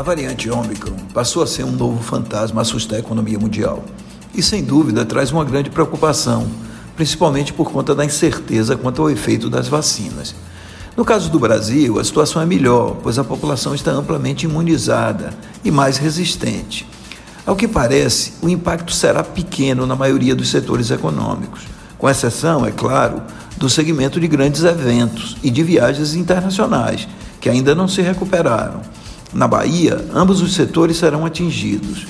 A variante Ômicron passou a ser um novo fantasma a assustar a economia mundial. E sem dúvida traz uma grande preocupação, principalmente por conta da incerteza quanto ao efeito das vacinas. No caso do Brasil, a situação é melhor, pois a população está amplamente imunizada e mais resistente. Ao que parece, o impacto será pequeno na maioria dos setores econômicos, com exceção, é claro, do segmento de grandes eventos e de viagens internacionais, que ainda não se recuperaram. Na Bahia, ambos os setores serão atingidos.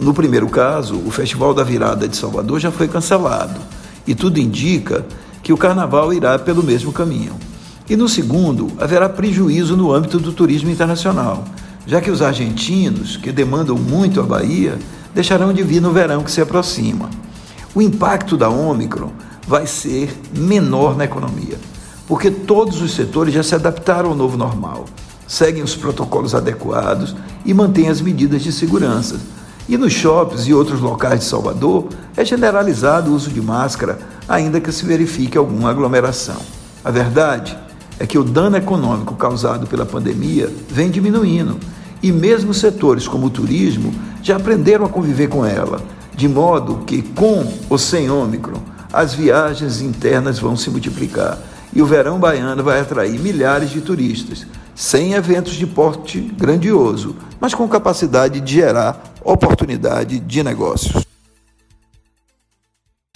no primeiro caso, o Festival da Virada de Salvador já foi cancelado, e tudo indica que o carnaval irá pelo mesmo caminho. E no segundo, haverá prejuízo no âmbito do turismo internacional, já que os argentinos, que demandam muito a Bahia, deixarão de vir no verão que se aproxima. O impacto da Ômicron vai ser menor na economia, porque todos os setores já se adaptaram ao novo normal seguem os protocolos adequados e mantêm as medidas de segurança. E nos shoppings e outros locais de Salvador é generalizado o uso de máscara, ainda que se verifique alguma aglomeração. A verdade é que o dano econômico causado pela pandemia vem diminuindo e mesmo setores como o turismo já aprenderam a conviver com ela, de modo que, com ou sem Ômicron, as viagens internas vão se multiplicar e o verão baiano vai atrair milhares de turistas, sem eventos de porte grandioso, mas com capacidade de gerar oportunidade de negócios.